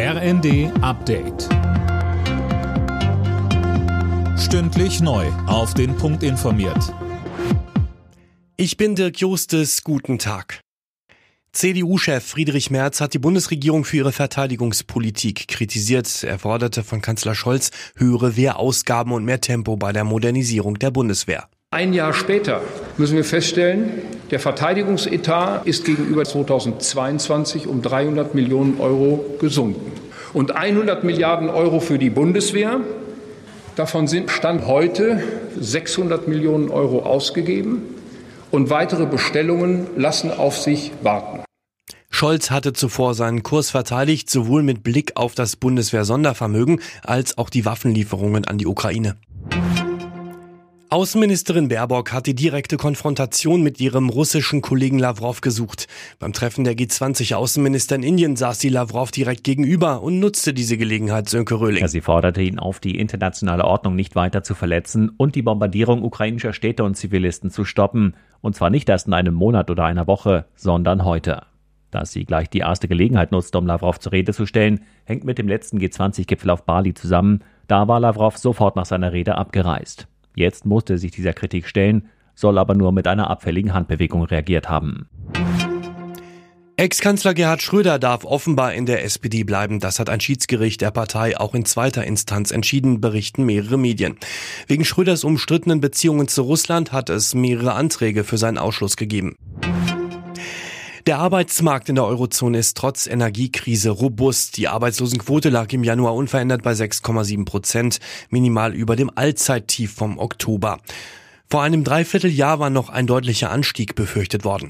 RND Update. Stündlich neu. Auf den Punkt informiert. Ich bin Dirk Justes. Guten Tag. CDU-Chef Friedrich Merz hat die Bundesregierung für ihre Verteidigungspolitik kritisiert. Er forderte von Kanzler Scholz höhere Wehrausgaben und mehr Tempo bei der Modernisierung der Bundeswehr. Ein Jahr später müssen wir feststellen, der Verteidigungsetat ist gegenüber 2022 um 300 Millionen Euro gesunken. Und 100 Milliarden Euro für die Bundeswehr, davon sind Stand heute 600 Millionen Euro ausgegeben und weitere Bestellungen lassen auf sich warten. Scholz hatte zuvor seinen Kurs verteidigt, sowohl mit Blick auf das Bundeswehr-Sondervermögen als auch die Waffenlieferungen an die Ukraine. Außenministerin Baerbock hat die direkte Konfrontation mit ihrem russischen Kollegen Lavrov gesucht. Beim Treffen der G20-Außenminister in Indien saß sie Lavrov direkt gegenüber und nutzte diese Gelegenheit, Sönke Röhling. Sie forderte ihn auf, die internationale Ordnung nicht weiter zu verletzen und die Bombardierung ukrainischer Städte und Zivilisten zu stoppen. Und zwar nicht erst in einem Monat oder einer Woche, sondern heute. Dass sie gleich die erste Gelegenheit nutzte, um Lavrov zur Rede zu stellen, hängt mit dem letzten G20-Gipfel auf Bali zusammen. Da war Lavrov sofort nach seiner Rede abgereist. Jetzt musste sich dieser Kritik stellen, soll aber nur mit einer abfälligen Handbewegung reagiert haben. Ex-Kanzler Gerhard Schröder darf offenbar in der SPD bleiben. Das hat ein Schiedsgericht der Partei auch in zweiter Instanz entschieden, berichten mehrere Medien. Wegen Schröders umstrittenen Beziehungen zu Russland hat es mehrere Anträge für seinen Ausschluss gegeben. Der Arbeitsmarkt in der Eurozone ist trotz Energiekrise robust. Die Arbeitslosenquote lag im Januar unverändert bei 6,7 Prozent, minimal über dem Allzeittief vom Oktober. Vor einem Dreivierteljahr war noch ein deutlicher Anstieg befürchtet worden.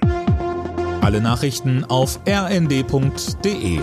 Alle Nachrichten auf rnd.de